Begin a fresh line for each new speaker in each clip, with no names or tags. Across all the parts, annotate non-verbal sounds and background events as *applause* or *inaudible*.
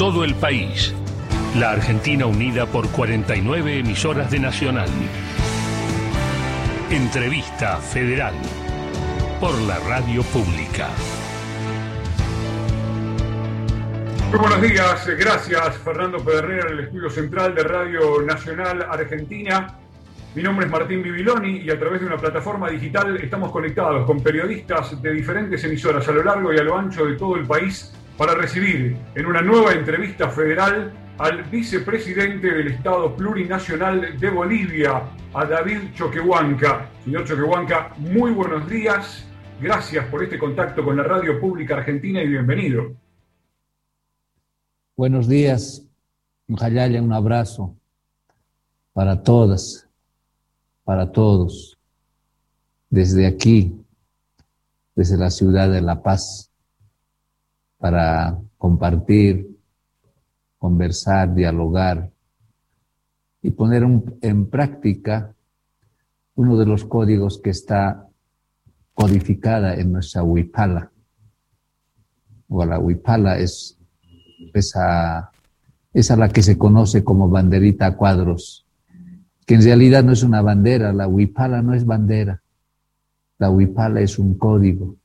todo el país. La Argentina unida por 49 emisoras de Nacional. Entrevista Federal por la Radio Pública.
Muy buenos días, gracias Fernando Pedernera en el estudio central de Radio Nacional Argentina. Mi nombre es Martín Bibiloni y a través de una plataforma digital estamos conectados con periodistas de diferentes emisoras a lo largo y a lo ancho de todo el país para recibir en una nueva entrevista federal al vicepresidente del Estado Plurinacional de Bolivia, a David Choquehuanca. Señor Choquehuanca, muy buenos días. Gracias por este contacto con la Radio Pública Argentina y bienvenido.
Buenos días. Jalaya, un abrazo para todas, para todos. Desde aquí, desde la ciudad de La Paz, para compartir conversar, dialogar y poner en práctica uno de los códigos que está codificada en nuestra huipala. O la huipala es esa, esa la que se conoce como banderita a cuadros, que en realidad no es una bandera, la huipala no es bandera, la huipala es un código,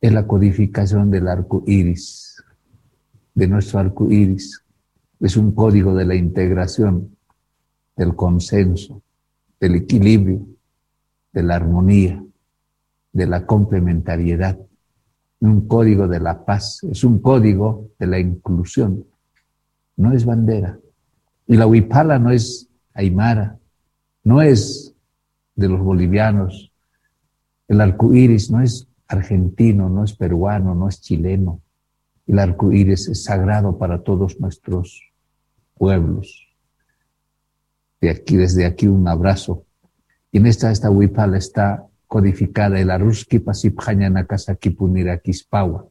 es la codificación del arco iris, de nuestro arco iris. Es un código de la integración, del consenso, del equilibrio, de la armonía, de la complementariedad, un código de la paz, es un código de la inclusión, no es bandera. Y la huipala no es aymara, no es de los bolivianos, el arco iris no es argentino, no es peruano, no es chileno. El arco iris es sagrado para todos nuestros pueblos. De aquí, desde aquí un abrazo. Y en esta, esta huipala está codificada el Aruski Pasipjañana Casa Kipunira Kispawa.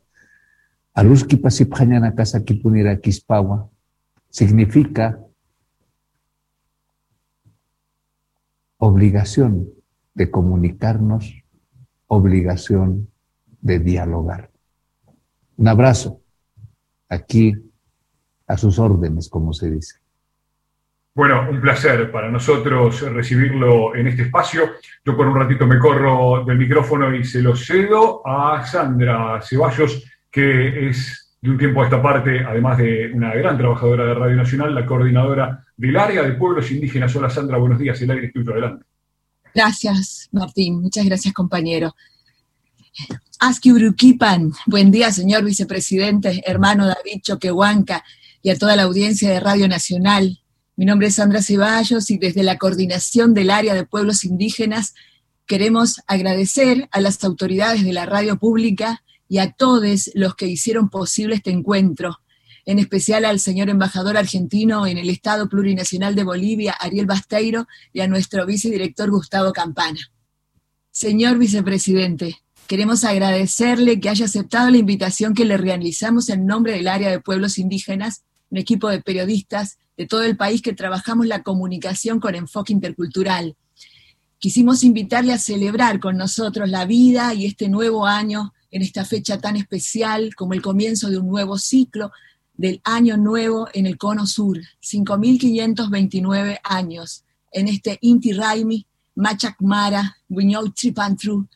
Aruski Pasipjañana Casa Kipunira Kispawa significa obligación de comunicarnos, obligación de dialogar. Un abrazo. Aquí a sus órdenes, como se dice.
Bueno, un placer para nosotros recibirlo en este espacio. Yo por un ratito me corro del micrófono y se lo cedo a Sandra Ceballos, que es de un tiempo a esta parte, además de una gran trabajadora de Radio Nacional, la coordinadora del área de pueblos indígenas. Hola Sandra, buenos días, el aire es tuyo, adelante.
Gracias, Martín. Muchas gracias, compañero. Aski Uruquipan, buen día, señor vicepresidente, hermano David Choquehuanca, y a toda la audiencia de Radio Nacional. Mi nombre es Sandra Ceballos y desde la coordinación del área de pueblos indígenas queremos agradecer a las autoridades de la radio pública y a todos los que hicieron posible este encuentro, en especial al señor embajador argentino en el Estado Plurinacional de Bolivia, Ariel Basteiro, y a nuestro vicedirector Gustavo Campana. Señor vicepresidente, Queremos agradecerle que haya aceptado la invitación que le realizamos en nombre del área de pueblos indígenas, un equipo de periodistas de todo el país que trabajamos la comunicación con enfoque intercultural. Quisimos invitarle a celebrar con nosotros la vida y este nuevo año en esta fecha tan especial como el comienzo de un nuevo ciclo del año nuevo en el cono sur, 5.529 años, en este Inti Raimi, Machacmara, Wiñou Tripantru,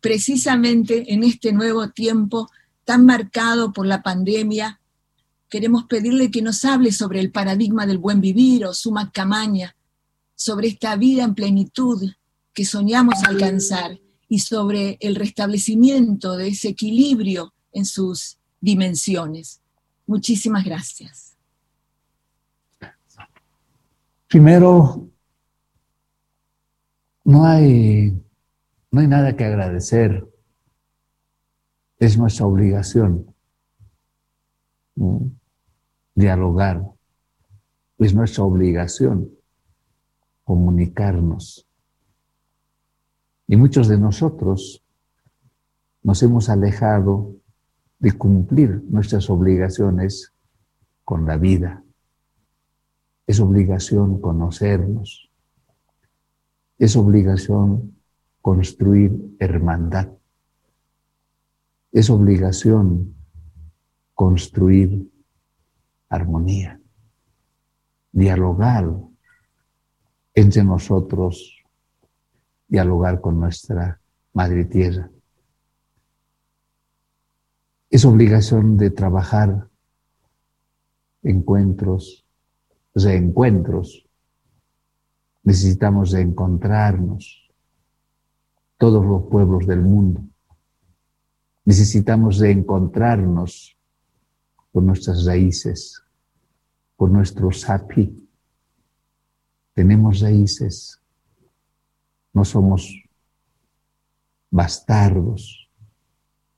precisamente en este nuevo tiempo tan marcado por la pandemia, queremos pedirle que nos hable sobre el paradigma del buen vivir o suma camaña, sobre esta vida en plenitud que soñamos alcanzar y sobre el restablecimiento de ese equilibrio en sus dimensiones. Muchísimas gracias.
Primero, no hay no hay nada que agradecer. Es nuestra obligación dialogar. Es nuestra obligación comunicarnos. Y muchos de nosotros nos hemos alejado de cumplir nuestras obligaciones con la vida. Es obligación conocernos. Es obligación construir hermandad. Es obligación construir armonía, dialogar entre nosotros, dialogar con nuestra madre tierra. Es obligación de trabajar encuentros, reencuentros. Necesitamos encontrarnos todos los pueblos del mundo. Necesitamos reencontrarnos con nuestras raíces, con nuestro sapi. Tenemos raíces. No somos bastardos,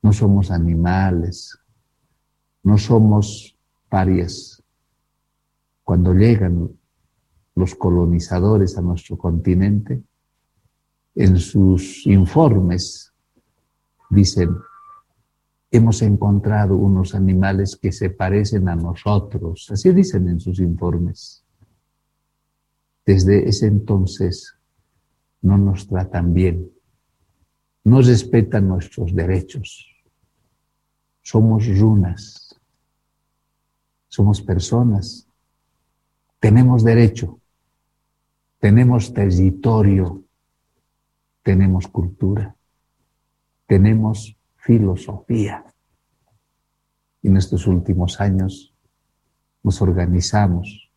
no somos animales, no somos parias. Cuando llegan los colonizadores a nuestro continente, en sus informes dicen, hemos encontrado unos animales que se parecen a nosotros, así dicen en sus informes. Desde ese entonces no nos tratan bien, no respetan nuestros derechos. Somos runas, somos personas, tenemos derecho, tenemos territorio, tenemos cultura, tenemos filosofía. Y en estos últimos años nos organizamos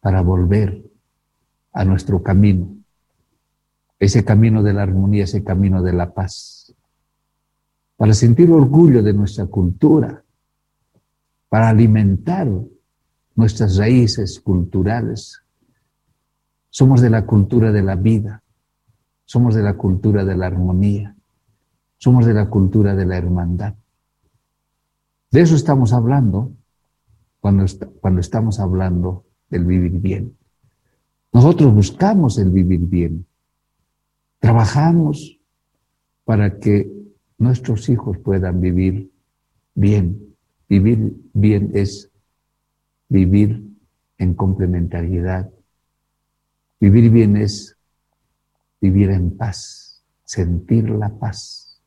para volver a nuestro camino, ese camino de la armonía, ese camino de la paz, para sentir orgullo de nuestra cultura, para alimentar nuestras raíces culturales. Somos de la cultura de la vida, somos de la cultura de la armonía, somos de la cultura de la hermandad. De eso estamos hablando cuando, cuando estamos hablando del vivir bien. Nosotros buscamos el vivir bien. Trabajamos para que nuestros hijos puedan vivir bien. Vivir bien es vivir en complementariedad. Vivir bien es vivir en paz, sentir la paz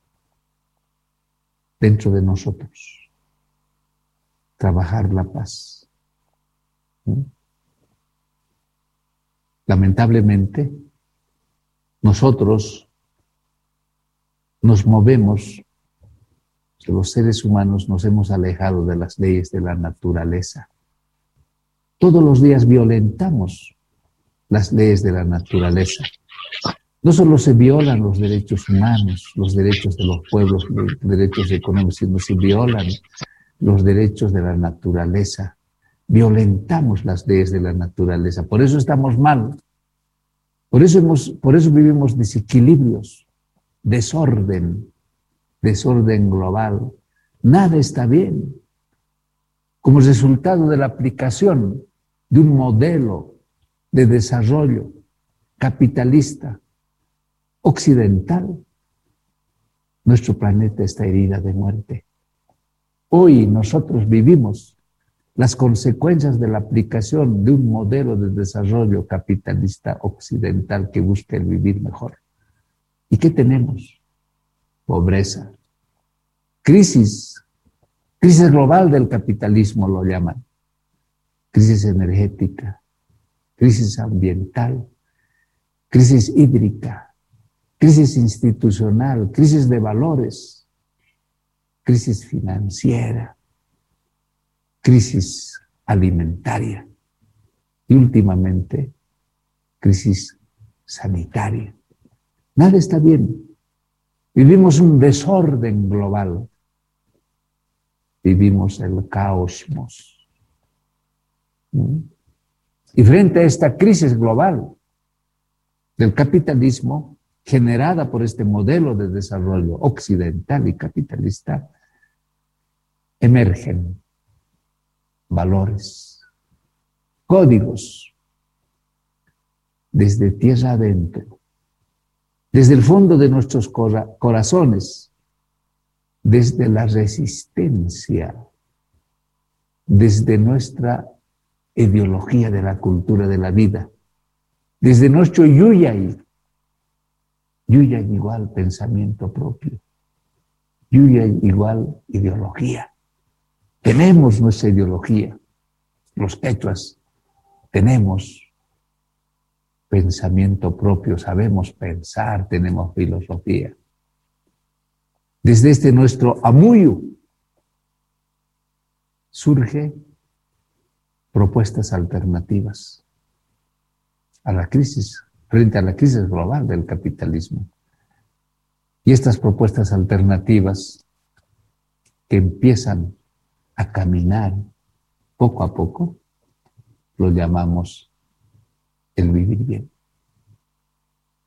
dentro de nosotros, trabajar la paz. Lamentablemente, nosotros nos movemos, los seres humanos nos hemos alejado de las leyes de la naturaleza. Todos los días violentamos las leyes de la naturaleza. No solo se violan los derechos humanos, los derechos de los pueblos, los derechos económicos, sino se violan los derechos de la naturaleza. Violentamos las leyes de la naturaleza. Por eso estamos mal. Por eso, hemos, por eso vivimos desequilibrios, desorden, desorden global. Nada está bien. Como resultado de la aplicación de un modelo de desarrollo capitalista occidental, nuestro planeta está herida de muerte. Hoy nosotros vivimos las consecuencias de la aplicación de un modelo de desarrollo capitalista occidental que busca el vivir mejor. ¿Y qué tenemos? Pobreza, crisis, crisis global del capitalismo lo llaman, crisis energética, crisis ambiental, crisis hídrica, crisis institucional, crisis de valores, crisis financiera, crisis alimentaria. Y últimamente crisis sanitaria. Nada está bien. Vivimos un desorden global. Vivimos el caos. ¿Mm? Y frente a esta crisis global del capitalismo generada por este modelo de desarrollo occidental y capitalista, emergen valores, códigos, desde tierra adentro, desde el fondo de nuestros corazones, desde la resistencia, desde nuestra ideología de la cultura de la vida, desde nuestro yuyay, yuyay igual pensamiento propio, yuyay igual ideología tenemos nuestra ideología. Los quechuas tenemos pensamiento propio, sabemos pensar, tenemos filosofía. Desde este nuestro amuyo surge propuestas alternativas a la crisis, frente a la crisis global del capitalismo. Y estas propuestas alternativas que empiezan a caminar poco a poco, lo llamamos el vivir bien.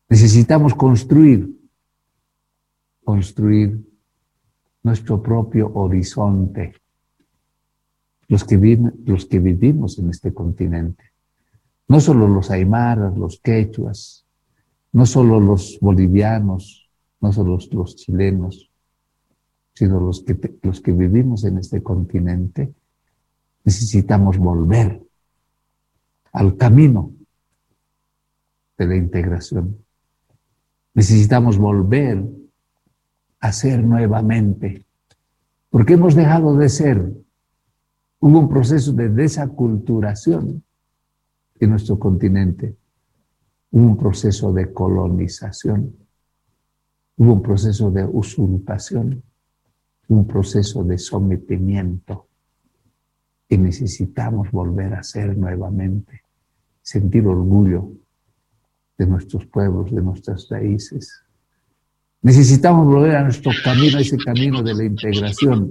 Necesitamos construir, construir nuestro propio horizonte, los que, los que vivimos en este continente. No solo los aymaras, los quechuas, no solo los bolivianos, no solo los, chilenos, sino los que, los que vivimos en este continente, necesitamos volver al camino de la integración. Necesitamos volver a ser nuevamente, porque hemos dejado de ser. Hubo un proceso de desaculturación en nuestro continente, hubo un proceso de colonización, hubo un proceso de usurpación, un proceso de sometimiento que necesitamos volver a ser nuevamente, sentir orgullo de nuestros pueblos, de nuestras raíces. Necesitamos volver a nuestro camino, a ese camino de la integración.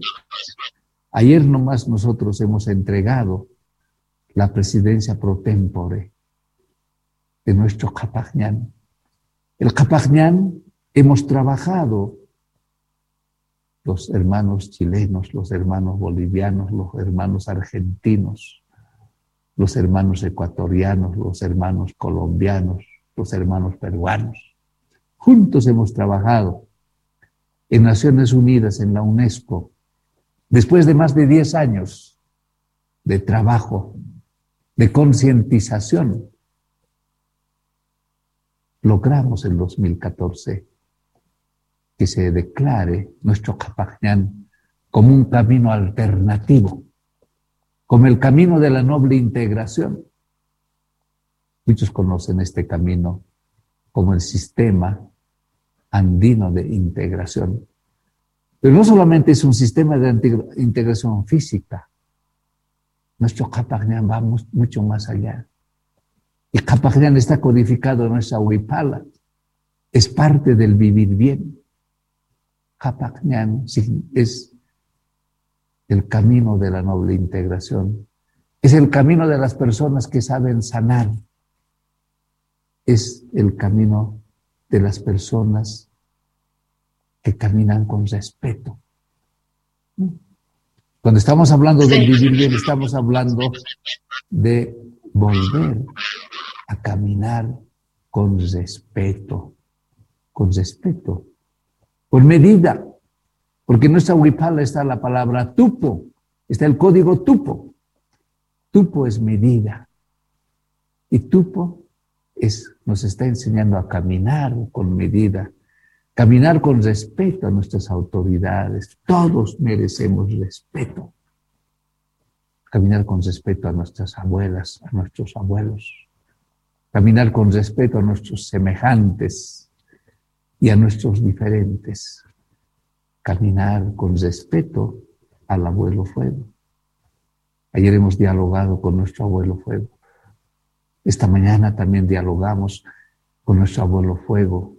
Ayer nomás nosotros hemos entregado la presidencia pro tempore de nuestro Capagñán. El Capagñán hemos trabajado los hermanos chilenos, los hermanos bolivianos, los hermanos argentinos, los hermanos ecuatorianos, los hermanos colombianos, los hermanos peruanos. Juntos hemos trabajado en Naciones Unidas, en la UNESCO, después de más de 10 años de trabajo, de concientización, logramos en 2014 que se declare nuestro Capajñán como un camino alternativo, como el camino de la noble integración, Muchos conocen este camino como el sistema andino de integración. Pero no solamente es un sistema de integración física, nuestro Kapagnan va mucho más allá. El Kapagnan está codificado en nuestra Huipala, es parte del vivir bien. Kapagnan es el camino de la noble integración, es el camino de las personas que saben sanar, es el camino de las personas que caminan con respeto. Cuando estamos hablando de vivir bien, estamos hablando de volver a caminar con respeto, con respeto, con medida, porque en nuestra huipala está la palabra tupo, está el código tupo. Tupo es medida y tupo nos está enseñando a caminar con medida, caminar con respeto a nuestras autoridades. Todos merecemos respeto. Caminar con respeto a nuestras abuelas, a nuestros abuelos. Caminar con respeto a nuestros semejantes y a nuestros diferentes. Caminar con respeto al abuelo fuego. Ayer hemos dialogado con nuestro abuelo fuego esta mañana también dialogamos con nuestro abuelo fuego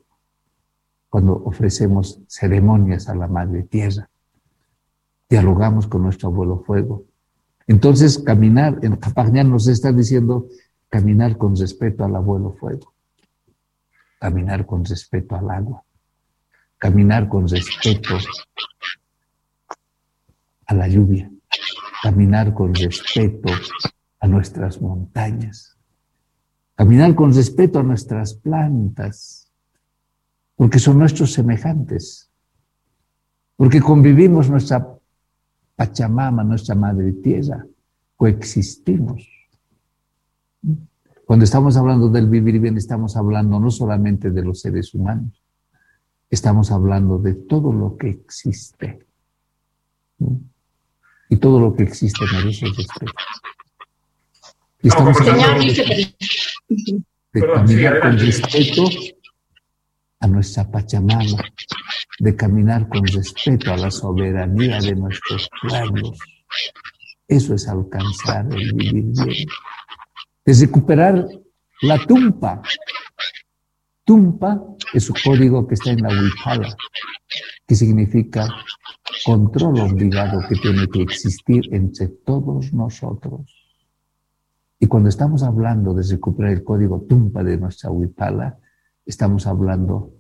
cuando ofrecemos ceremonias a la Madre Tierra. Dialogamos con nuestro abuelo fuego. Entonces, caminar, en Capagñán nos está diciendo caminar con respeto al abuelo fuego, caminar con respeto al agua, caminar con respeto a la lluvia, caminar con respeto a nuestras montañas, Caminar con respeto a nuestras plantas, porque son nuestros semejantes, porque convivimos nuestra Pachamama, nuestra Madre Tierra, coexistimos. Cuando estamos hablando del vivir bien, estamos hablando no solamente de los seres humanos, estamos hablando de todo lo que existe. Y todo lo que existe merece respeto.
Y estamos
hablando de, de caminar con respeto a nuestra Pachamama, de caminar con respeto a la soberanía de nuestros pueblos. Eso es alcanzar el vivir bien. Es recuperar la tumpa. Tumpa es un código que está en la Wipala, que significa control obligado que tiene que existir entre todos nosotros. Y cuando estamos hablando de recuperar el código Tumpa de nuestra Wipala, estamos hablando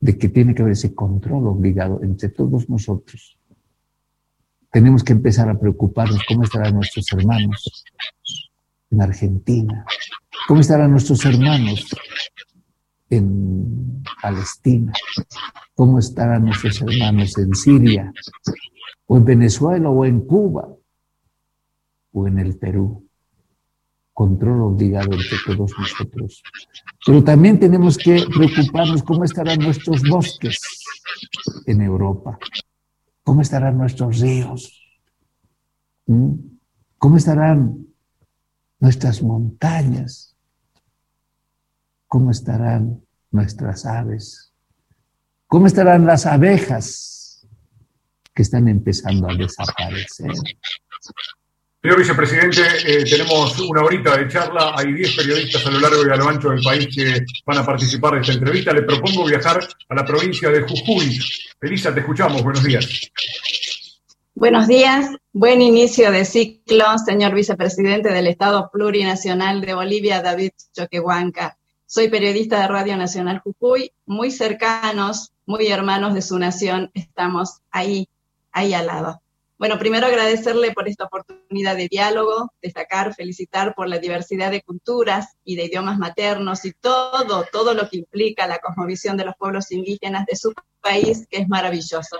de que tiene que haber ese control obligado entre todos nosotros. Tenemos que empezar a preocuparnos cómo estarán nuestros hermanos en Argentina, cómo estarán nuestros hermanos en Palestina, cómo estarán nuestros hermanos en Siria, o en Venezuela, o en Cuba, o en el Perú control obligado entre todos nosotros. Pero también tenemos que preocuparnos cómo estarán nuestros bosques en Europa, cómo estarán nuestros ríos, ¿Mm? cómo estarán nuestras montañas, cómo estarán nuestras aves, cómo estarán las abejas que están empezando a desaparecer.
Señor vicepresidente, eh, tenemos una horita de charla. Hay 10 periodistas a lo largo y a lo ancho del país que van a participar de esta entrevista. Le propongo viajar a la provincia de Jujuy. Elisa, te escuchamos. Buenos días.
Buenos días. Buen inicio de ciclo, señor vicepresidente del Estado Plurinacional de Bolivia, David Choquehuanca. Soy periodista de Radio Nacional Jujuy, muy cercanos, muy hermanos de su nación. Estamos ahí, ahí al lado. Bueno, primero agradecerle por esta oportunidad de diálogo, destacar, felicitar por la diversidad de culturas y de idiomas maternos y todo, todo lo que implica la cosmovisión de los pueblos indígenas de su país, que es maravilloso.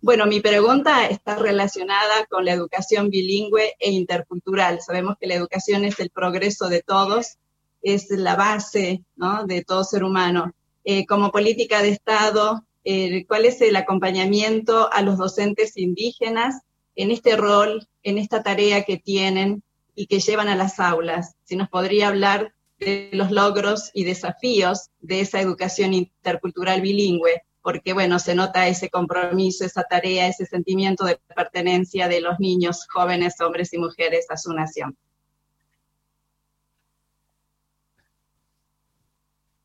Bueno, mi pregunta está relacionada con la educación bilingüe e intercultural. Sabemos que la educación es el progreso de todos, es la base de todo ser humano. Eh, como política de Estado, eh, ¿cuál es el acompañamiento a los docentes indígenas en este rol, en esta tarea que tienen y que llevan a las aulas. Si nos podría hablar de los logros y desafíos de esa educación intercultural bilingüe, porque bueno, se nota ese compromiso, esa tarea, ese sentimiento de pertenencia de los niños, jóvenes, hombres y mujeres a su nación.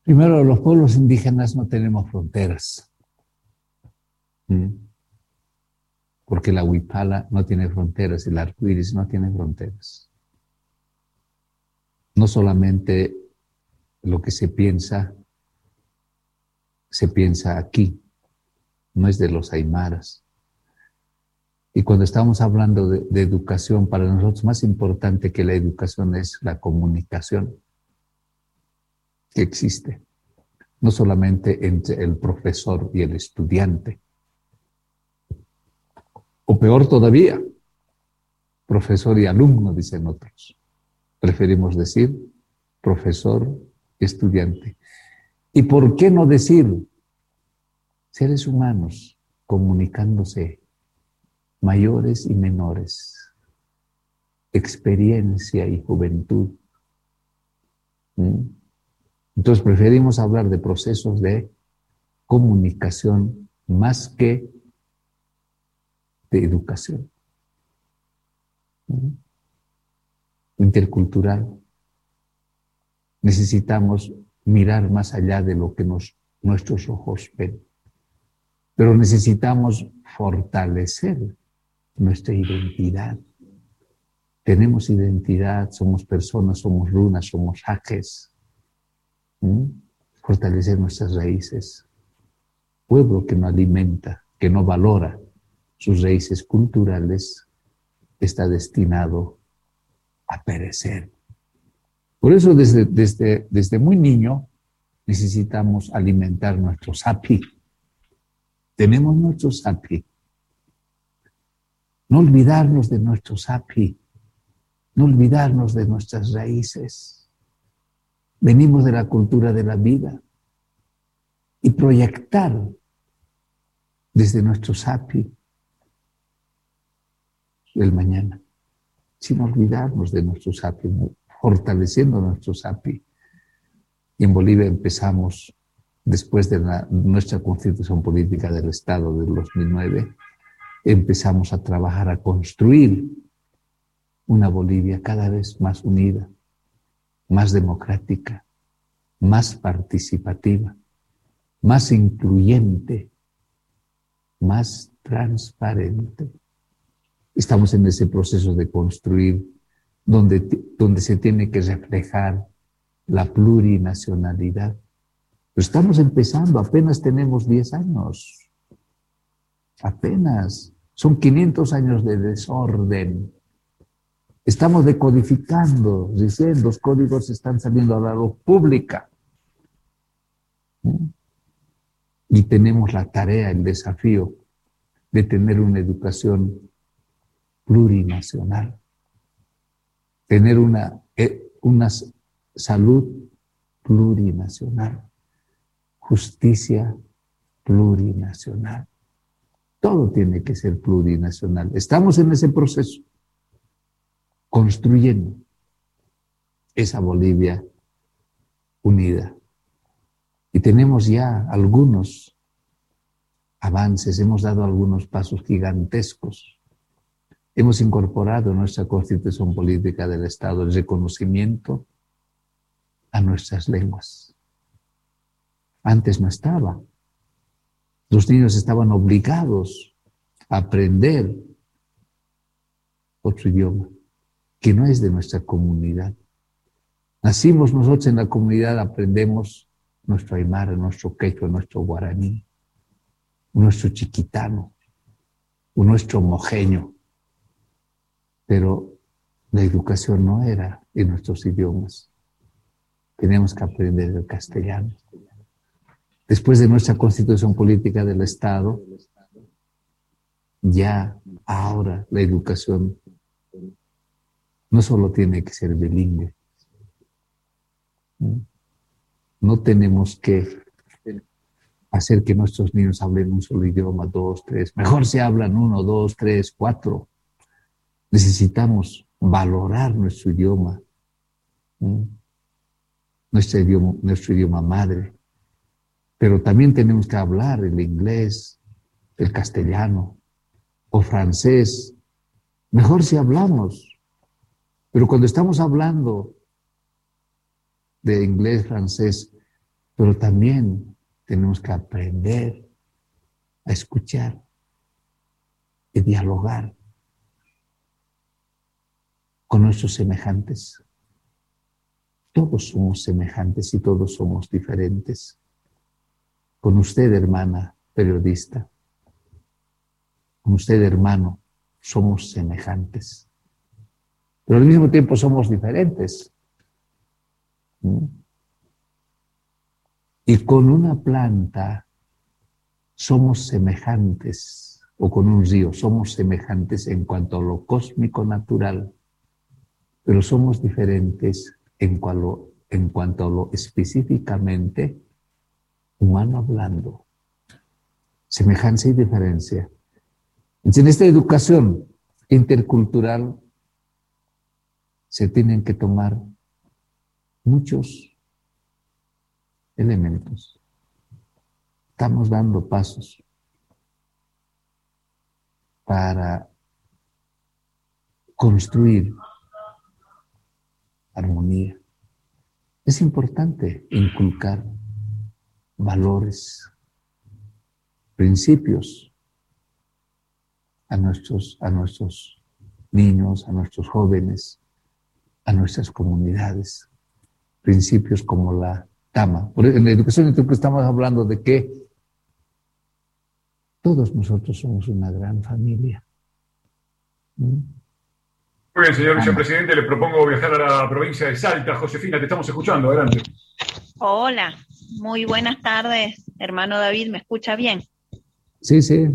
Primero, los pueblos indígenas no tenemos fronteras. ¿Mm? Porque la huipala no tiene fronteras, el arco iris no tiene fronteras. No solamente lo que se piensa, se piensa aquí, no es de los aymaras. Y cuando estamos hablando de, de, educación, para nosotros más importante que la educación es la comunicación que existe, no solamente entre el profesor y el estudiante, o peor todavía, profesor y alumno, dicen otros. Preferimos decir profesor, estudiante. ¿Y por qué no decir seres humanos comunicándose, mayores y menores, experiencia y juventud? ¿Mm? Entonces preferimos hablar de procesos de comunicación más que educación intercultural. Necesitamos mirar más allá de lo que nos, nuestros ojos ven, pero necesitamos fortalecer nuestra identidad. Tenemos identidad, somos personas, somos runas, somos jaques. Fortalecer nuestras raíces. Pueblo que no alimenta, que no valora, sus raíces culturales, está destinado a perecer. Por eso desde, desde, desde muy niño necesitamos alimentar nuestro sapi. Tenemos nuestro sapi. No olvidarnos de nuestro sapi, no olvidarnos de nuestras raíces. Venimos de la cultura de la vida y proyectar desde nuestro sapi el mañana, sin olvidarnos de nuestro SAPI, fortaleciendo nuestro SAPI. Y en Bolivia empezamos, después de nuestra constitución política del Estado del 2009, empezamos a trabajar, a construir una Bolivia cada vez más unida, más democrática, más participativa, más incluyente, más transparente. Estamos en ese proceso de construir donde, donde se tiene que reflejar la plurinacionalidad. Pero estamos empezando, apenas tenemos 10 años. Apenas. Son 500 años de desorden. Estamos decodificando, dicen, los códigos están saliendo a la luz pública. Y tenemos la tarea, el desafío de tener una educación plurinacional, tener una, eh, salud plurinacional, justicia plurinacional. Todo tiene que ser plurinacional. Estamos en ese proceso, construyendo esa Bolivia unida. Y tenemos ya algunos avances, hemos dado algunos pasos gigantescos. Hemos incorporado en nuestra constitución política del Estado el reconocimiento a nuestras lenguas. Antes no estaba. Los niños estaban obligados a aprender otro idioma que no es de nuestra comunidad. Nacimos nosotros en la comunidad, aprendemos nuestro aymara, nuestro quechua, nuestro guaraní, nuestro chiquitano, nuestro mojeño. Pero la educación no era en nuestros idiomas. Teníamos que aprender el castellano después de nuestra constitución política del Estado, ya ahora la educación no solo tiene que ser bilingüe, no tenemos que hacer que nuestros niños hablen un solo idioma, dos, tres, mejor se hablan uno, dos, tres, cuatro. Necesitamos valorar nuestro idioma, nuestro idioma, nuestro idioma madre, pero también tenemos que hablar el inglés, el castellano o francés. Mejor si hablamos. Pero cuando estamos hablando de inglés, francés, pero también tenemos que aprender a escuchar y dialogar con nuestros semejantes. Todos somos semejantes y todos somos diferentes con usted, hermana periodista, con usted, hermano, somos semejantes, pero al mismo tiempo somos diferentes. ¿Mm? Y con una planta somos semejantes, o con un río somos semejantes en cuanto a lo cósmico natural, pero somos diferentes en, cuanto a lo específicamente humano hablando. Semejanza y diferencia. en esta educación intercultural se tienen que tomar muchos elementos. Estamos dando pasos para construir armonía. Es importante inculcar valores, principios a nuestros, a nuestros niños, a nuestros jóvenes, a nuestras comunidades. Principios como la tama. En la educación estamos hablando de que todos nosotros somos una gran familia.
Muy bien, señor vicepresidente, le propongo viajar a la provincia de Salta. Josefina, te estamos escuchando, adelante.
Hola, muy buenas tardes, hermano David, ¿me escucha bien?
Sí, sí.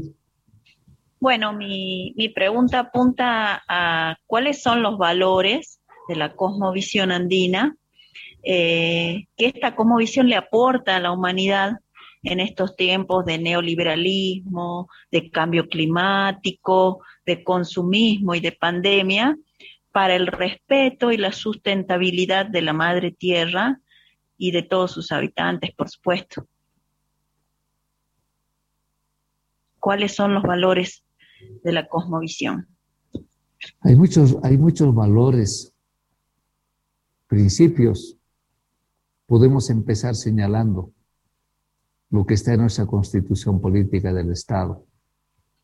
Bueno, mi, pregunta apunta a cuáles son los valores de la cosmovisión andina, eh, que esta cosmovisión le aporta a la humanidad en estos tiempos de neoliberalismo, de cambio climático, de consumismo y de pandemia, para el respeto y la sustentabilidad de la madre tierra y de todos sus habitantes, por supuesto. ¿Cuáles son los valores de la cosmovisión?
Hay muchos, hay muchos valores, principios. Podemos empezar señalando lo que está en nuestra constitución política del Estado,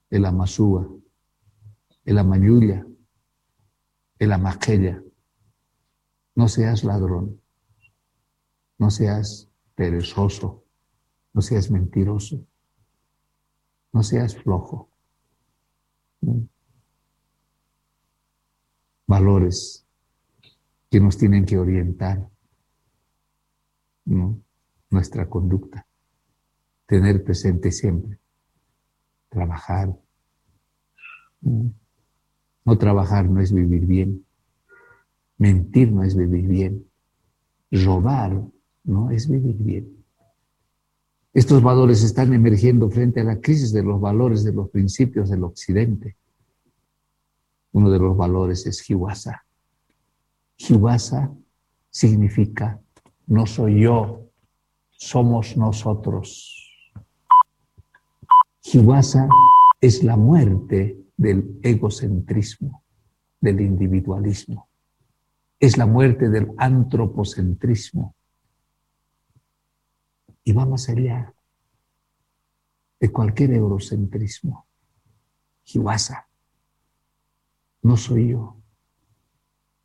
el amasúa, el amayulla, el amaquella. No seas ladrón, no seas perezoso, no seas mentiroso, no seas flojo. Valores que nos tienen que orientar nuestra conducta. Tener presente siempre, trabajar. No trabajar no es vivir bien, mentir no es vivir bien, robar no es vivir bien. Estos valores están emergiendo frente a la crisis de los valores de los principios del Occidente. Uno de los valores es Hiwasa. Hiwasa significa no soy yo, somos nosotros. Hiwasa es la muerte del egocentrismo, del individualismo. Es la muerte del antropocentrismo. Y va más allá de cualquier eurocentrismo. Hiwasa. No soy yo.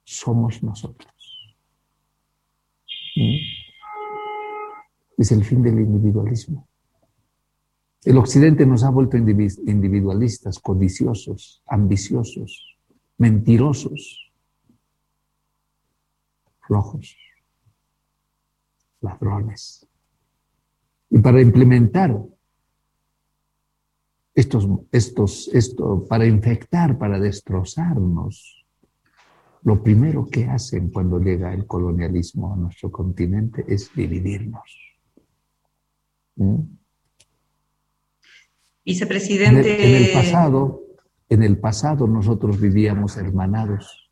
Somos nosotros. ¿Mm? Es el fin del individualismo. El occidente nos ha vuelto individualistas, codiciosos, ambiciosos, mentirosos, flojos, ladrones. Y para implementar estos, estos, esto, para infectar, para destrozarnos, lo primero que hacen cuando llega el colonialismo a nuestro continente es dividirnos. ¿Mm?
Vicepresidente.
En el, pasado, en el pasado nosotros vivíamos hermanados,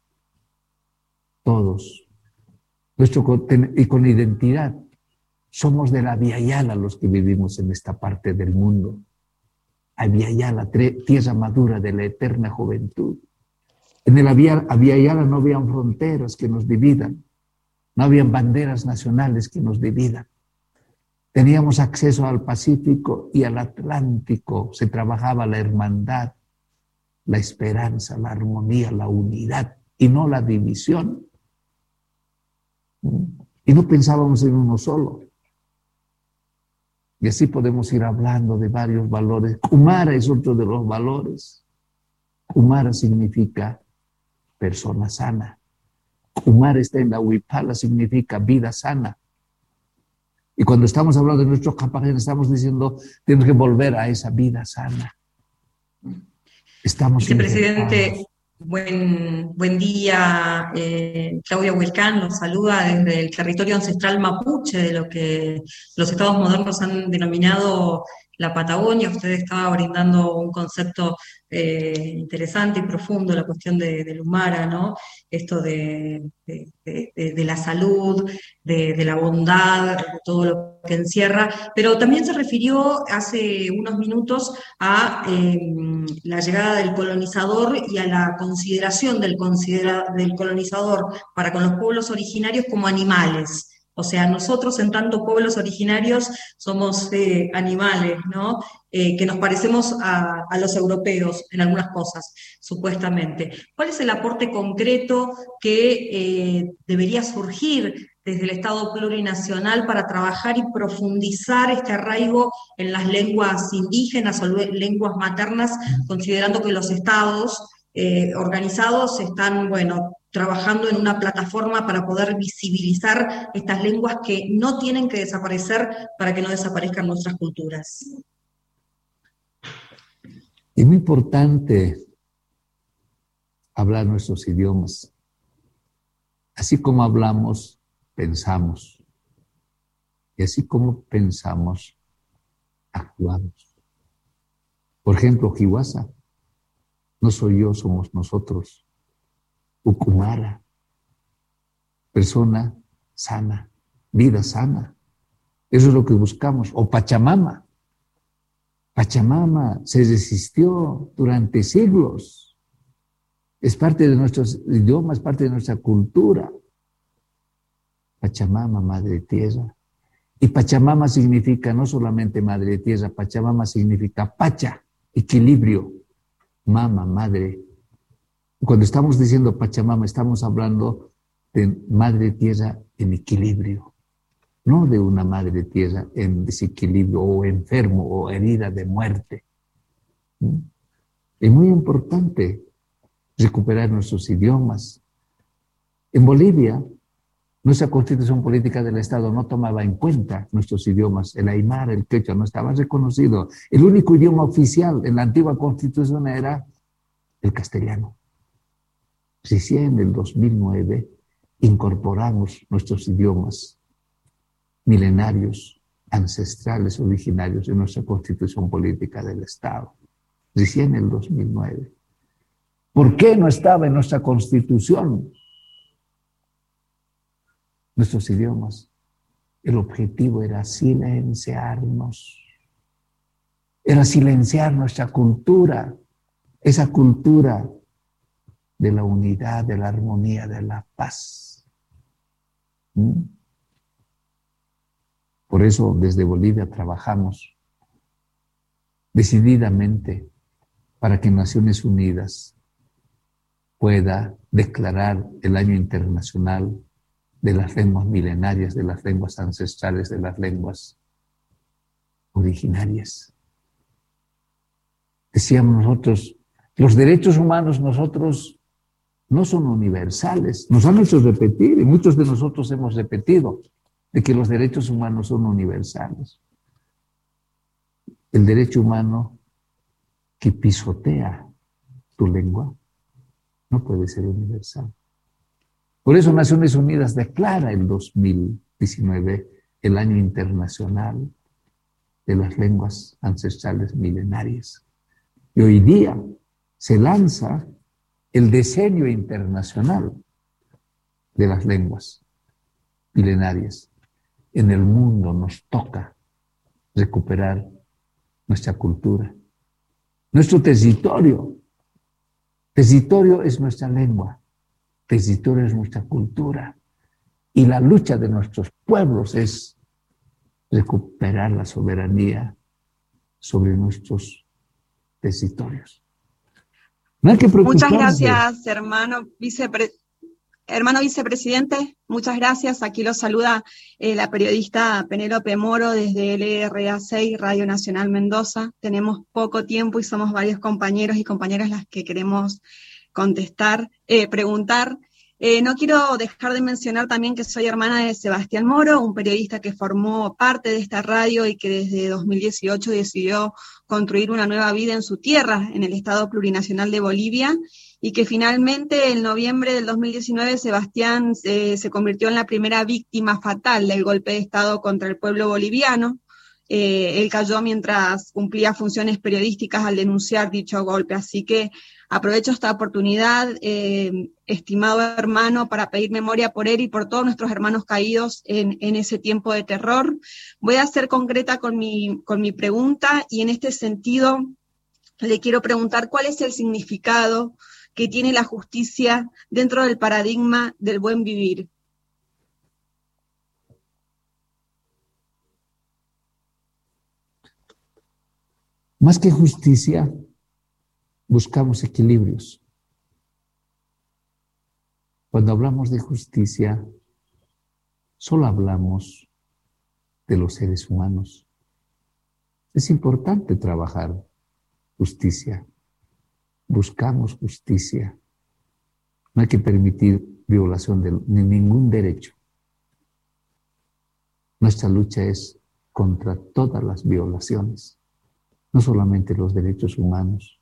todos, nuestro, y con identidad. Somos de la Via Yala los que vivimos en esta parte del mundo. A Via Yala, tierra madura de la eterna juventud. En el Via Yala no habían fronteras que nos dividan, no habían banderas nacionales que nos dividan. Teníamos acceso al Pacífico y al Atlántico. Se trabajaba la hermandad, la esperanza, la armonía, la unidad y no la división. Y no pensábamos en uno solo. Y así podemos ir hablando de varios valores. Kumara es otro de los valores. Kumara significa persona sana. Kumara está en la Huipala, significa vida sana. Y cuando estamos hablando de nuestros campañas, estamos diciendo, tenemos que volver a esa vida sana. Estamos
Vicepresidente, buen, buen día. Eh, Claudia Huelcán nos saluda desde el territorio ancestral mapuche, de lo que los estados modernos han denominado la Patagonia. Usted estaba brindando un concepto eh, interesante y profundo, la cuestión de, del Humara, ¿no? Esto de, la salud, de, la bondad, de todo lo que encierra, pero también se refirió hace unos minutos a em, la llegada del colonizador y a la consideración del, del colonizador para con los pueblos originarios como animales. O sea, nosotros en tanto pueblos originarios somos eh, animales, ¿no? Eh, que nos parecemos a, los europeos en algunas cosas, supuestamente. ¿Cuál es el aporte concreto que eh, debería surgir desde el Estado plurinacional para trabajar y profundizar este arraigo en las lenguas indígenas o lenguas maternas, considerando que los estados organizados están, bueno, trabajando en una plataforma para poder visibilizar estas lenguas que no tienen que desaparecer para que no desaparezcan nuestras culturas.
Es muy importante hablar nuestros idiomas. Así como hablamos, pensamos. Y así como pensamos, actuamos. Por ejemplo, Jiwasa, no soy yo, somos nosotros. Ukumara, persona sana, vida sana. Eso es lo que buscamos. O Pachamama. Pachamama se resistió durante siglos. Es parte de nuestros idiomas, parte de nuestra cultura. Pachamama, Madre Tierra. Y Pachamama significa no solamente Madre Tierra, Pachamama significa Pacha, equilibrio. Mama, Madre. Cuando estamos diciendo Pachamama, estamos hablando de Madre Tierra en equilibrio, no de una Madre Tierra en desequilibrio o enfermo o herida de muerte. Es muy importante recuperar nuestros idiomas. En Bolivia, nuestra constitución política del Estado no tomaba en cuenta nuestros idiomas. El aymara, el quechua no estaba reconocido. El único idioma oficial en la antigua constitución era el castellano. Si en el 2009 incorporamos nuestros idiomas milenarios, ancestrales, originarios en nuestra constitución política del Estado. Recién en el 2009. ¿Por qué no estaba en nuestra constitución nuestros idiomas? El objetivo era silenciarnos, era silenciar nuestra cultura, esa cultura de la unidad, de la armonía, de la paz. ¿Mm? Por eso desde Bolivia trabajamos decididamente para que Naciones Unidas pueda declarar el año internacional de las lenguas milenarias, de las lenguas ancestrales, de las lenguas originarias. Decíamos nosotros, los derechos humanos nosotros no son universales. Nos han hecho repetir y muchos de nosotros hemos repetido de que los derechos humanos son universales. El derecho humano que pisotea tu lengua no puede ser universal. Por eso Naciones Unidas declara el 2019 el año internacional de las lenguas ancestrales milenarias. Y hoy día se lanza el diseño internacional de las lenguas milenarias. En el mundo nos toca recuperar nuestra cultura, nuestro territorio. Territorio es nuestra lengua, territorio es nuestra cultura. Y la lucha de nuestros pueblos es recuperar la soberanía sobre nuestros territorios.
Muchas gracias, hermano Hermano vicepresidente, muchas gracias. Aquí lo saluda eh, la periodista Penélope Moro desde LRA6, Radio Nacional Mendoza. Tenemos poco tiempo y somos varios compañeros y compañeras las que queremos contestar, eh, preguntar. Eh, no quiero dejar de mencionar también que soy hermana de Sebastián Moro, un periodista que formó parte de esta radio y que desde 2018 decidió construir una nueva vida en su tierra, en el Estado Plurinacional de Bolivia, y que finalmente en noviembre del 2019 Sebastián eh, se convirtió en la primera víctima fatal del golpe de Estado contra el pueblo boliviano. Eh, él cayó mientras cumplía funciones periodísticas al denunciar dicho golpe. Así que Aprovecho esta oportunidad, eh, estimado hermano, para pedir memoria por él y por todos nuestros hermanos caídos en, ese tiempo de terror. Voy a ser concreta con mi, con mi pregunta y en este sentido le quiero preguntar cuál es el significado que tiene la justicia dentro del paradigma del buen vivir.
Más que justicia, buscamos equilibrios. Cuando hablamos de justicia, solo hablamos de los seres humanos. Es importante trabajar justicia. Buscamos justicia. No hay que permitir violación de ningún derecho. Nuestra lucha es contra todas las violaciones, no solamente los derechos humanos,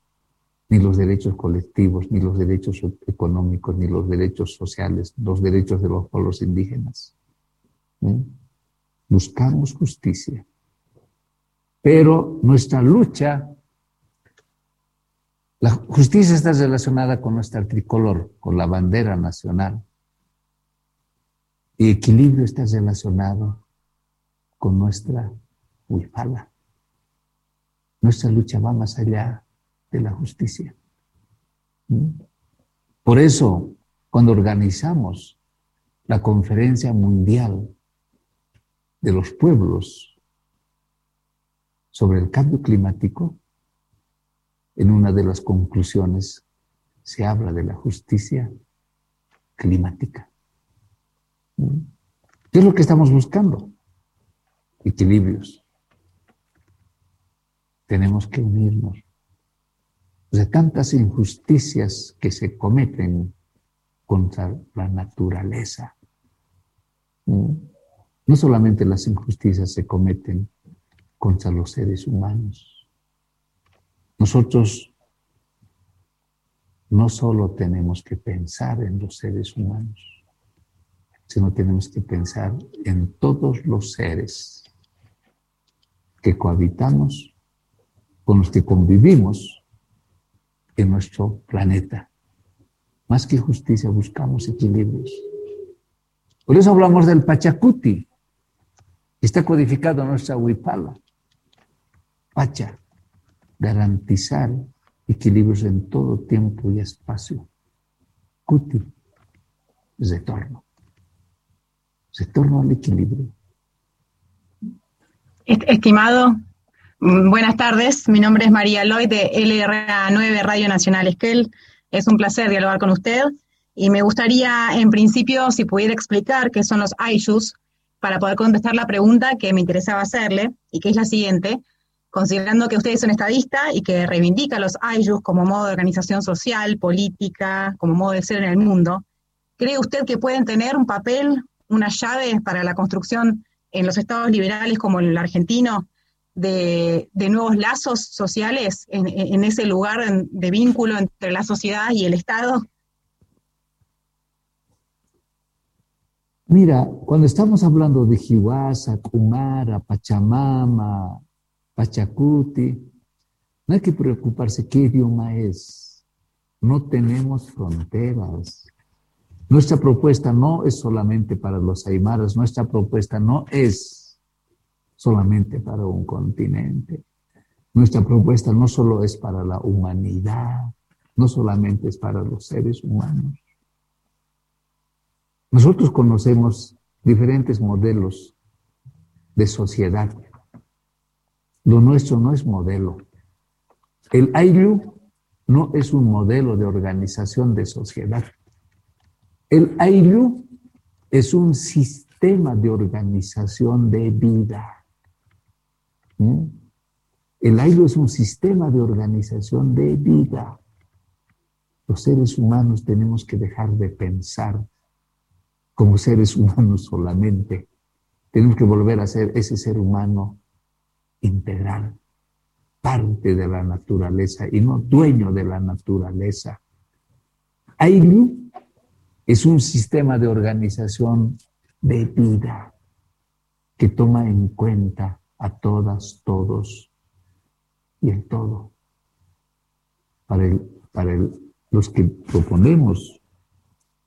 ni los derechos colectivos, ni los derechos económicos, ni los derechos sociales, los derechos de los pueblos indígenas. Buscamos justicia. Pero nuestra lucha, la justicia está relacionada con nuestra tricolor, con la bandera nacional. Y equilibrio está relacionado con nuestra huifala. Nuestra lucha va más allá de la justicia. Por eso, cuando organizamos la conferencia mundial de los pueblos sobre el cambio climático, en una de las conclusiones se habla de la justicia climática. ¿Qué es lo que estamos buscando? Equilibrios. Tenemos que unirnos de tantas injusticias que se cometen contra la naturaleza. Mm. No solamente las injusticias se cometen contra los seres humanos. Nosotros no solo tenemos que pensar en los seres humanos, sino tenemos que pensar en todos los seres que cohabitamos, con los que convivimos en nuestro planeta. Más que justicia, buscamos equilibrios. Por eso hablamos del Pachacuti. Está codificado en nuestra Huipala. Pacha, garantizar equilibrios en todo tiempo y espacio. Cuti, retorno. Retorno al equilibrio.
Estimado buenas tardes, mi nombre es María Lloyd de LRA9 Radio Nacional Esquel. Es un placer dialogar con usted y me gustaría, en principio, si pudiera explicar qué son los ISUS para poder contestar la pregunta que me interesaba hacerle y que es la siguiente. Considerando que usted es un estadista y que reivindica los ISUS como modo de organización social, política, como modo de ser en el mundo, ¿cree usted que pueden tener un papel, una llave para la construcción en los estados liberales como el argentino de, nuevos lazos sociales en, ese lugar de vínculo entre la sociedad y el Estado?
Mira, cuando estamos hablando de Jihuasa, Kumara, Pachamama, Pachacuti, no hay que preocuparse qué idioma es. No tenemos fronteras. Nuestra propuesta no es solamente para los aymaras, nuestra propuesta no es solamente para un continente. Nuestra propuesta no solo es para la humanidad, no solamente es para los seres humanos. Nosotros conocemos diferentes modelos de sociedad. Lo nuestro no es modelo. El AILU no es un modelo de organización de sociedad. El AILU es un sistema de organización de vida. ¿Mm? El aire es un sistema de organización de vida. Los seres humanos tenemos que dejar de pensar como seres *laughs* humanos solamente. Tenemos que volver a ser ese ser humano integral, parte de la naturaleza y no dueño de la naturaleza. Aire es un sistema de organización de vida que toma en cuenta a todas, todos y el todo. Para, el, para el, los que proponemos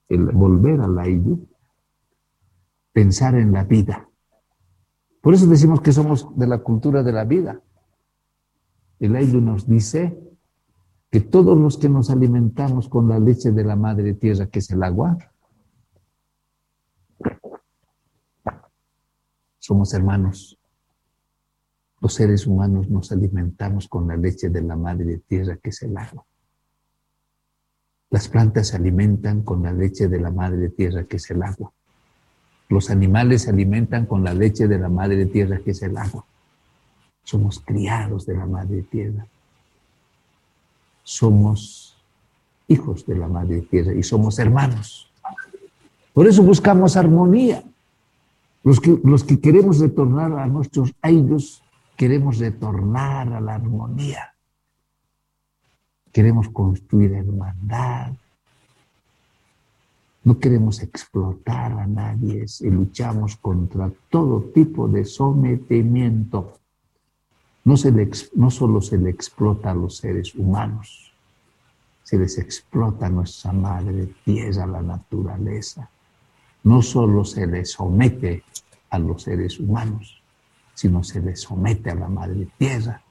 el volver al aire, pensar en la vida. Por eso decimos que somos de la cultura de la vida. El aire nos dice que todos los que nos alimentamos con la leche de la madre tierra, que es el agua, somos hermanos. Los seres humanos nos alimentamos con la leche de la madre tierra que es el agua. Las plantas se alimentan con la leche de la madre tierra que es el agua. Los animales se alimentan con la leche de la madre tierra que es el agua. Somos criados de la madre tierra. Somos hijos de la madre tierra y somos hermanos. Por eso buscamos armonía. Los que, los que queremos retornar a nuestros aires Queremos retornar a la armonía. Queremos construir hermandad. No queremos explotar a nadie y luchamos contra todo tipo de sometimiento. no, solo se le explota a los seres humanos, se les explota a nuestra madre tierra, la naturaleza. No solo se le somete a los seres humanos, sino se le somete a la madre tierra.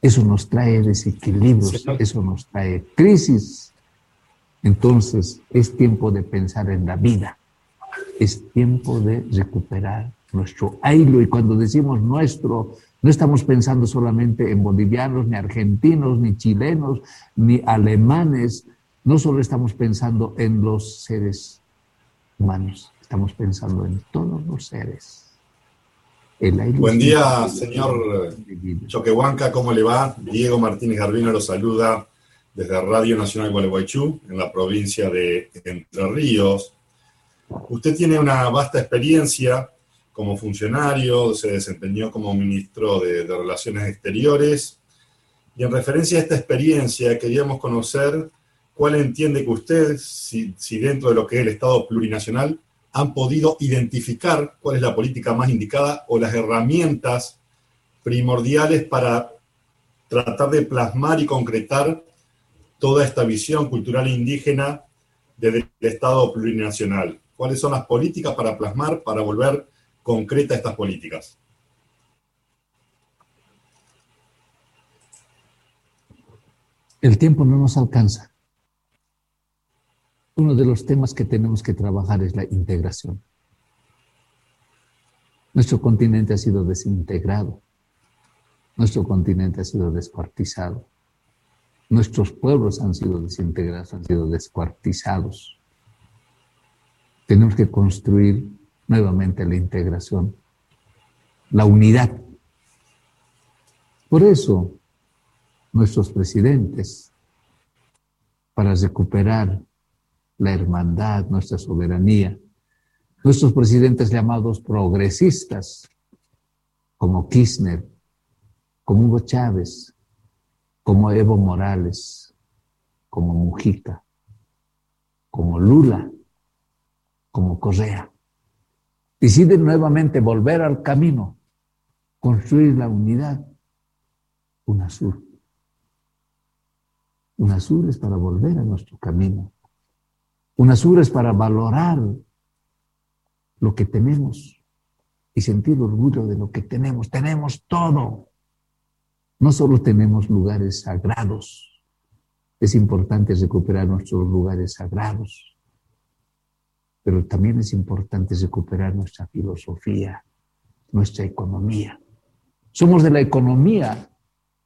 Eso nos trae desequilibrios, eso nos trae crisis. Entonces es tiempo de pensar en la vida, es tiempo de recuperar nuestro ailo y cuando decimos nuestro, no estamos pensando solamente en bolivianos, ni argentinos, ni chilenos, ni alemanes. No solo estamos pensando en los seres humanos, estamos pensando en todos los seres.
Buen día, señor Choquehuanca, ¿cómo le va? Diego Martínez Garbino lo saluda desde Radio Nacional Gualeguaychú, en la provincia de Entre Ríos. Usted tiene una vasta experiencia como funcionario, se desempeñó como ministro de, Relaciones Exteriores. Y en referencia a esta experiencia, queríamos conocer cuál entiende que usted, si, si dentro de lo que es el Estado plurinacional, han podido identificar cuál es la política más indicada o las herramientas primordiales para tratar de plasmar y concretar toda esta visión cultural indígena del Estado plurinacional. ¿Cuáles son las políticas para plasmar, para volver concreta estas políticas?
El tiempo no nos alcanza. Uno de los temas que tenemos que trabajar es la integración. Nuestro continente ha sido desintegrado. Nuestro continente ha sido descuartizado. Nuestros pueblos han sido desintegrados, han sido descuartizados. Tenemos que construir nuevamente la integración, la unidad. Por eso, nuestros presidentes, para recuperar la hermandad, nuestra soberanía, nuestros presidentes llamados progresistas, como Kirchner, como Hugo Chávez, como Evo Morales, como Mujica, como Lula, como Correa, deciden nuevamente volver al camino, construir la unidad, UNASUR. UNASUR es para volver a nuestro camino. UNASUR es para valorar lo que tenemos y sentir orgullo de lo que tenemos. Tenemos todo. No solo tenemos lugares sagrados, es importante recuperar nuestros lugares sagrados pero también es importante recuperar nuestra filosofía, nuestra economía. Somos de la economía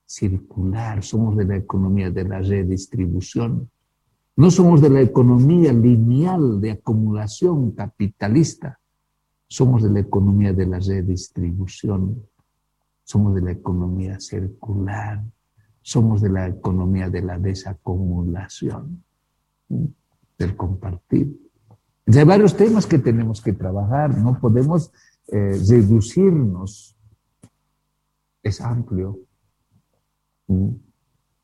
circular, somos de la economía de la redistribución. No somos de la economía lineal de acumulación capitalista, somos de la economía de la redistribución, somos de la economía circular, somos de la economía de la desacumulación, del compartir. Hay varios temas que tenemos que trabajar, no podemos eh, reducirnos. Es amplio. Mm.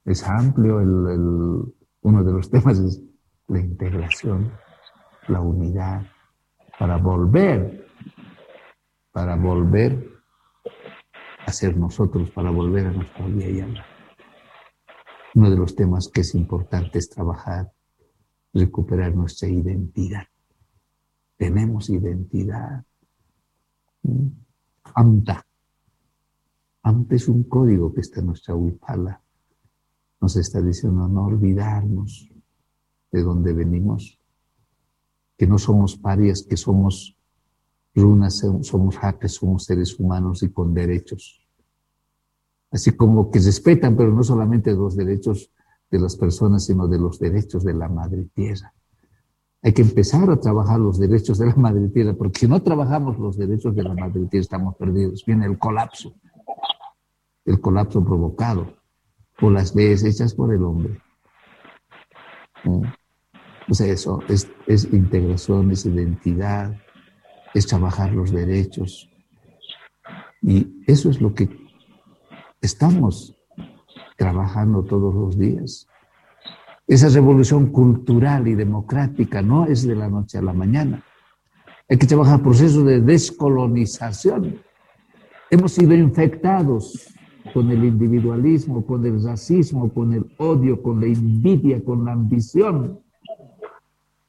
Es amplio. El, uno de los temas es la integración, la unidad, para volver, para volver a ser nosotros, para volver a nuestra vida y alma. Uno de los temas que es importante es trabajar, recuperar nuestra identidad tenemos identidad. AMTA. AMTA es un código que está en nuestra huipala. Nos está diciendo no olvidarnos de dónde venimos, que no somos parias, que somos runas, somos jaques, somos seres humanos y con derechos. Así como que respetan, pero no solamente los derechos de las personas, sino de los derechos de la madre tierra. Hay que empezar a trabajar los derechos de la madre tierra, porque si no trabajamos los derechos de la madre tierra estamos perdidos. Viene el colapso, el colapso provocado por las leyes hechas por el hombre. O sea, eso es, es integración, es identidad, es trabajar los derechos. Y eso es lo que estamos trabajando todos los días. Esa revolución cultural y democrática no es de la noche a la mañana. Hay que trabajar procesos de descolonización. Hemos sido infectados con el individualismo, con el racismo, con el odio, con la envidia, con la ambición.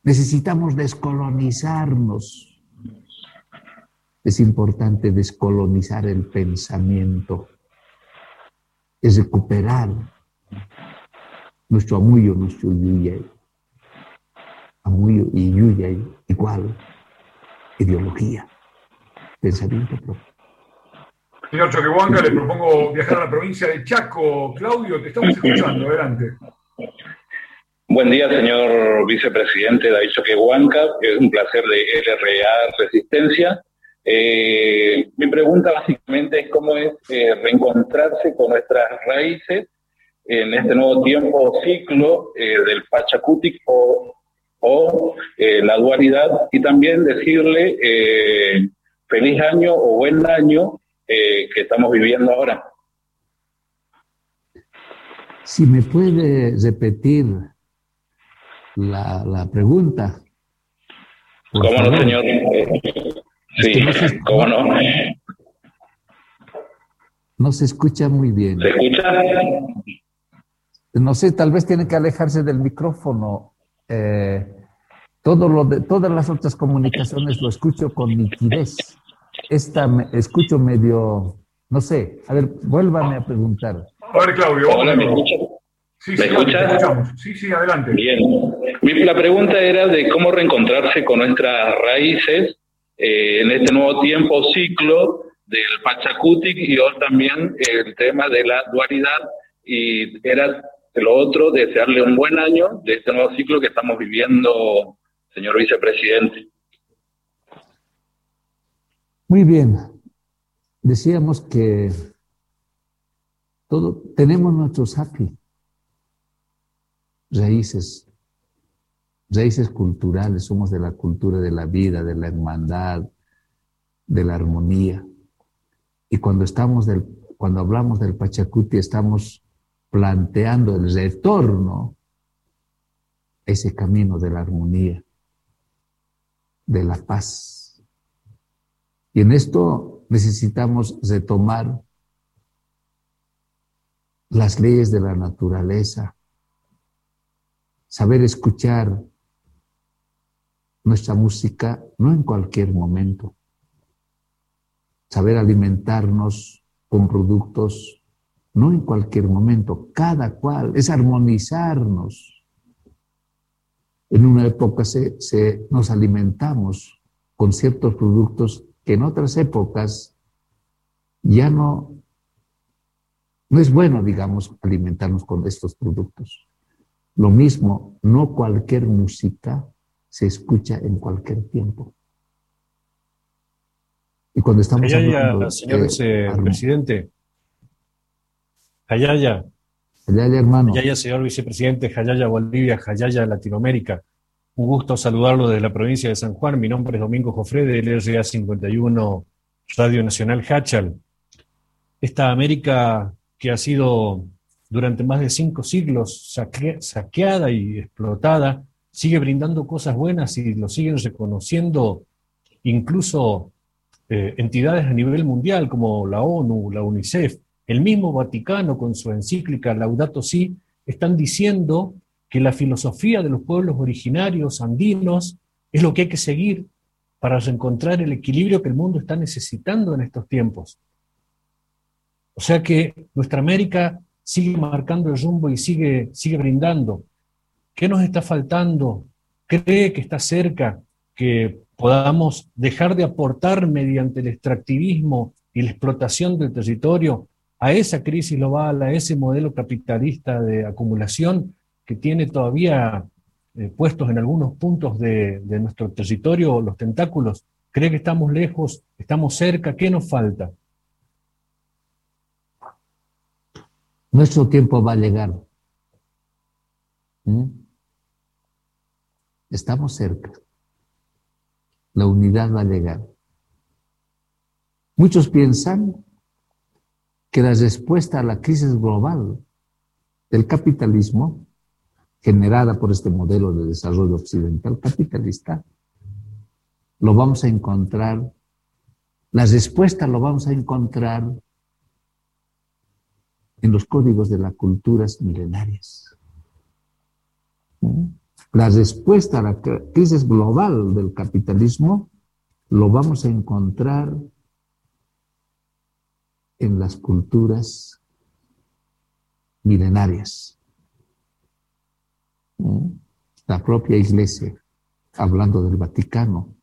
Necesitamos descolonizarnos. Es importante descolonizar el pensamiento, es recuperar nuestro amuyo, nuestro yuyay. Amuyo y yuyay igual, ideología, pensamiento propio.
Señor Choquehuanca, le propongo viajar a la provincia de Chaco. Claudio, te estamos *laughs* escuchando. Adelante.
Buen día, señor vicepresidente David Choquehuanca. Es un placer de LRA Resistencia. Eh, mi pregunta básicamente es cómo es eh, reencontrarse con nuestras raíces en este nuevo tiempo ciclo eh, del Pachacutic o, o la dualidad y también decirle feliz año o buen año que estamos viviendo ahora.
Si me puede repetir la, la pregunta.
¿Cómo no, señor? Sí, ¿cómo no?
No se escucha muy bien.
¿Se escucha?
No sé, tal vez tiene que alejarse del micrófono. Eh, todo lo de, todas las otras comunicaciones lo escucho con nitidez. Esta me, escucho medio, no sé. A ver, vuélvame a preguntar.
A ver, Claudio.
Hola, ¿me escuchas?
Sí, sí, escuchamos. Sí, sí, adelante.
Bien. La pregunta era de cómo reencontrarse con nuestras raíces eh, en este nuevo tiempo ciclo del Pachacutic y hoy también el tema de la dualidad y era lo otro, desearle un buen año de este nuevo ciclo que estamos viviendo, señor vicepresidente.
Muy bien. Decíamos que todo, tenemos nuestros happy raíces, raíces culturales, somos de la cultura de la vida, de la hermandad, de la armonía. Y cuando estamos del, cuando hablamos del Pachacuti, estamos planteando el retorno a ese camino de la armonía, de la paz. Y en esto necesitamos retomar las leyes de la naturaleza, saber escuchar nuestra música no en cualquier momento, saber alimentarnos con productos no en cualquier momento, cada cual, es armonizarnos. En una época se, se, nos alimentamos con ciertos productos que en otras épocas ya no, no es bueno, digamos, alimentarnos con estos productos. Lo mismo, no cualquier música se escucha en cualquier tiempo.
Y cuando estamos hablando... Señor vicepresidente. Jayaya.
Jayaya, hermano.
Jayaya, señor vicepresidente. Jayaya, Bolivia. Jayaya, Latinoamérica. Un gusto saludarlo desde la provincia de San Juan. Mi nombre es Domingo Jofre de LRA 51 Radio Nacional Hachal. Esta América que ha sido durante más de cinco siglos saqueada y explotada, sigue brindando cosas buenas y lo siguen reconociendo incluso eh, entidades a nivel mundial como la ONU, la UNICEF, el mismo Vaticano con su encíclica Laudato Si, están diciendo que la filosofía de los pueblos originarios andinos es lo que hay que seguir para encontrar el equilibrio que el mundo está necesitando en estos tiempos. O sea que nuestra América sigue marcando el rumbo y sigue, sigue brindando. ¿Qué nos está faltando? ¿Cree que está cerca que podamos dejar de aportar mediante el extractivismo y la explotación del territorio a esa crisis global, a ese modelo capitalista de acumulación que tiene todavía eh, puestos en algunos puntos de, nuestro territorio los tentáculos? ¿Cree que estamos lejos? ¿Estamos cerca? ¿Qué nos falta?
Nuestro tiempo va a llegar. ¿Mm? Estamos cerca. La unidad va a llegar. Muchos piensan que la respuesta a la crisis global del capitalismo, generada por este modelo de desarrollo occidental capitalista, lo vamos a encontrar, la respuesta lo vamos a encontrar en los códigos de las culturas milenarias. La respuesta a la crisis global del capitalismo lo vamos a encontrar en las culturas milenarias. La propia Iglesia, hablando del Vaticano,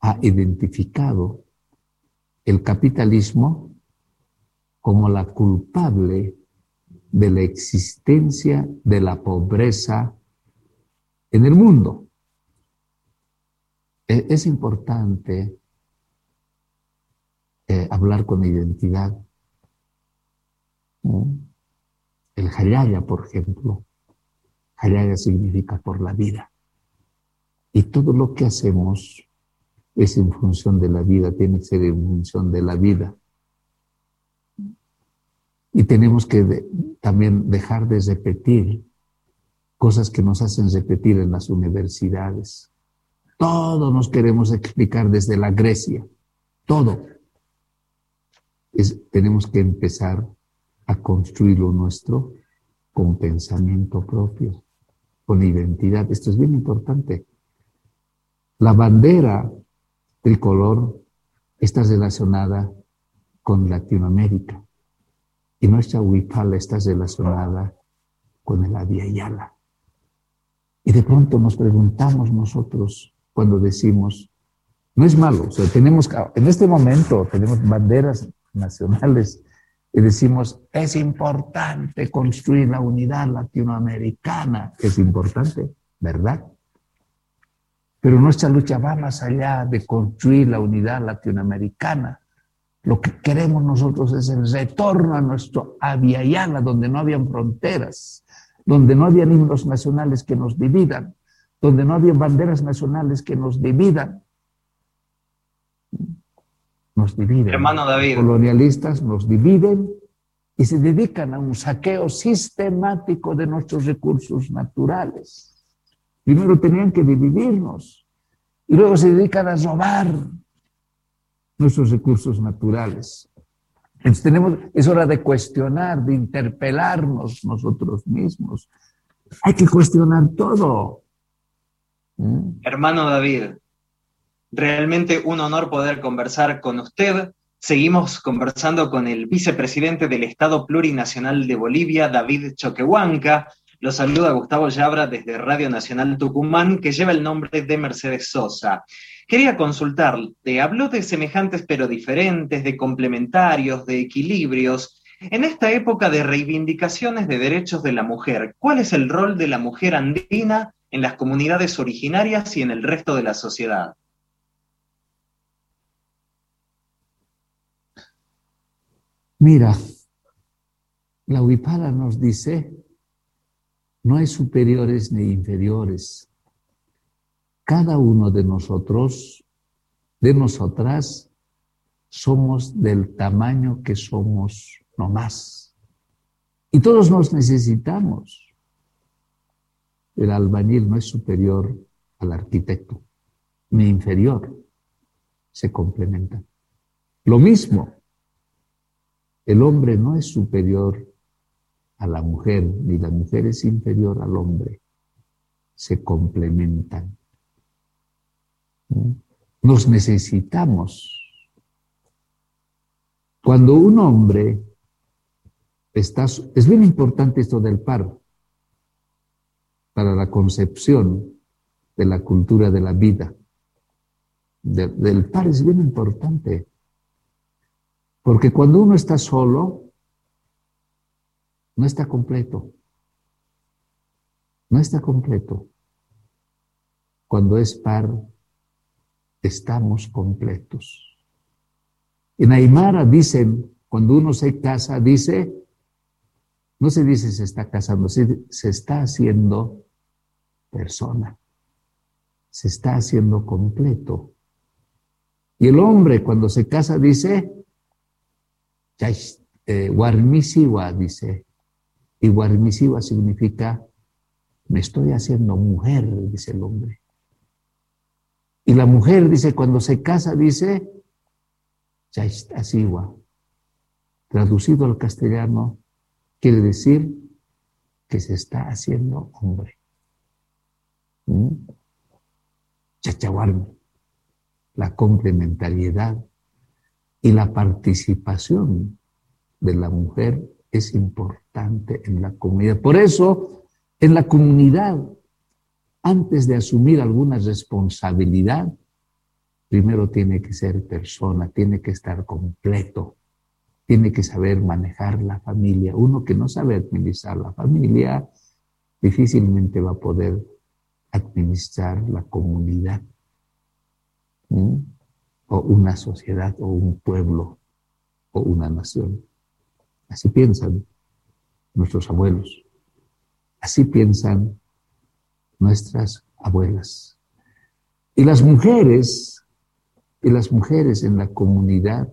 ha identificado el capitalismo como la culpable de la existencia de la pobreza en el mundo. E, es importante eh, hablar con identidad. El Hayaya, por ejemplo. Hayaya significa por la vida. Y todo lo que hacemos es en función de la vida, tiene que ser en función de la vida. Y tenemos que también dejar de repetir cosas que nos hacen repetir en las universidades. Todo nos queremos explicar desde la Grecia, todo. tenemos que empezar a construir lo nuestro con pensamiento propio, con identidad. Esto es bien importante. La bandera tricolor está relacionada con Latinoamérica y nuestra huipala está relacionada con el Yala. Y de pronto nos preguntamos nosotros cuando decimos, no es malo, o sea, tenemos, en este momento tenemos banderas nacionales y decimos, es importante construir la unidad latinoamericana, es importante, ¿verdad? Pero nuestra lucha va más allá de construir la unidad latinoamericana. Lo que queremos nosotros es el retorno a nuestro Aviala, donde no habían fronteras, donde no había himnos nacionales que nos dividan, donde no había banderas nacionales que nos dividan. Nos dividen.
Hermano David.
Colonialistas nos dividen y se dedican a un saqueo sistemático de nuestros recursos naturales. Primero tenían que dividirnos y luego se dedican a robar nuestros recursos naturales. Entonces tenemos, es hora de cuestionar, de interpelarnos nosotros mismos. Hay que cuestionar todo.
¿Mm? Hermano David, realmente un honor poder conversar con usted. Seguimos conversando con el vicepresidente del Estado Plurinacional de Bolivia, David Choquehuanca. Lo saluda Gustavo Yabra desde Radio Nacional Tucumán, que lleva el nombre de Mercedes Sosa. Quería consultarle, habló de semejantes pero diferentes, de complementarios, de equilibrios. En esta época de reivindicaciones de derechos de la mujer, ¿cuál es el rol de la mujer andina en las comunidades originarias y en el resto de la sociedad?
Mira, la Huipala nos dice no hay superiores ni inferiores. Cada uno de nosotros, de nosotras, somos del tamaño que somos nomás. Y todos nos necesitamos. El albañil no es superior al arquitecto, ni inferior. Se complementan. Lo mismo, el hombre no es superior a la mujer, ni la mujer es inferior al hombre, se complementan. Nos necesitamos. Cuando un hombre está, es bien importante esto del par para la concepción de la cultura de la vida. del par es bien importante. Porque cuando uno está solo, no está completo. No está completo. Cuando es par, estamos completos. En Aymara dicen, cuando uno se casa, dice, no se dice se está casando, se, se está haciendo persona. Se está haciendo completo. Y el hombre cuando se casa dice, eh, dice, y Guarmisiwa significa, me estoy haciendo mujer, dice el hombre. Y la mujer dice, cuando se casa, dice, está Traducido al castellano, quiere decir que se está haciendo hombre. ¿Mm? la complementariedad y la participación de la mujer es importante en la comunidad. Por eso, en la comunidad, antes de asumir alguna responsabilidad, primero tiene que ser persona, tiene que estar completo, tiene que saber manejar la familia. Uno que no sabe administrar la familia, difícilmente va a poder administrar la comunidad, o una sociedad, o un pueblo, o una nación. Así piensan nuestros abuelos. Así piensan nuestras abuelas. Y las mujeres, y las mujeres en la comunidad,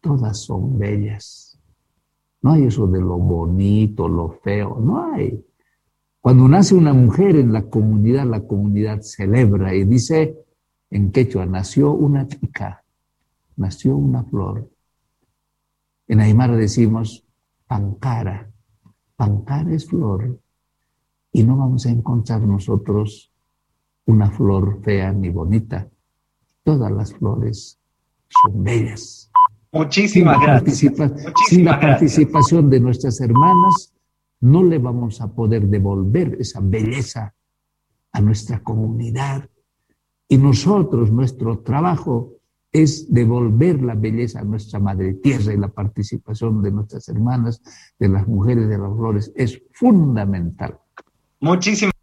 todas son bellas. No hay eso de lo bonito, lo feo, no hay. Cuando nace una mujer en la comunidad, la comunidad celebra y dice en quechua, nació una chica nació una flor. En Aymara decimos pancara. Pancara es flor. Y no vamos a encontrar nosotros una flor fea ni bonita. Todas las flores son bellas.
Muchísimas gracias.
sin la participación de nuestras hermanas, no le vamos a poder devolver esa belleza a nuestra comunidad. Y nosotros, nuestro trabajo es devolver la belleza a nuestra madre tierra y la participación de nuestras hermanas, de las mujeres de las flores, es fundamental.
Muchísimas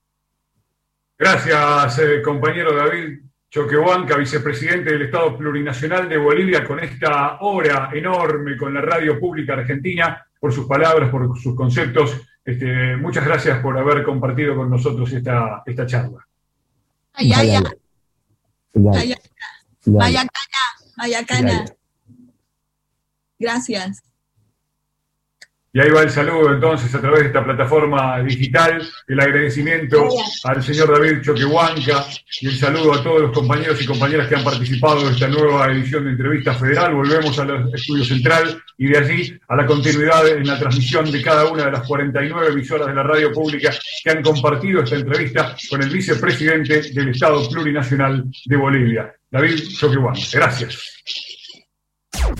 gracias, eh, compañero David Choquehuanca, vicepresidente del Estado Plurinacional de Bolivia, con esta hora enorme con la radio pública argentina, por sus palabras, por sus conceptos. Este, muchas gracias por haber compartido con nosotros esta, esta charla.
Ay, ay, ay. Mayacana, Mayacana. Gracias.
Y ahí va el saludo entonces a través de esta plataforma digital, el agradecimiento al señor David Choquehuanca y el saludo a todos los compañeros y compañeras que han participado de esta nueva edición de Entrevista Federal. Volvemos al estudio central y de allí a la continuidad en la transmisión de cada una de las 49 emisoras de la radio pública que han compartido esta entrevista con el vicepresidente del Estado Plurinacional de Bolivia, David Choquehuanca. Gracias.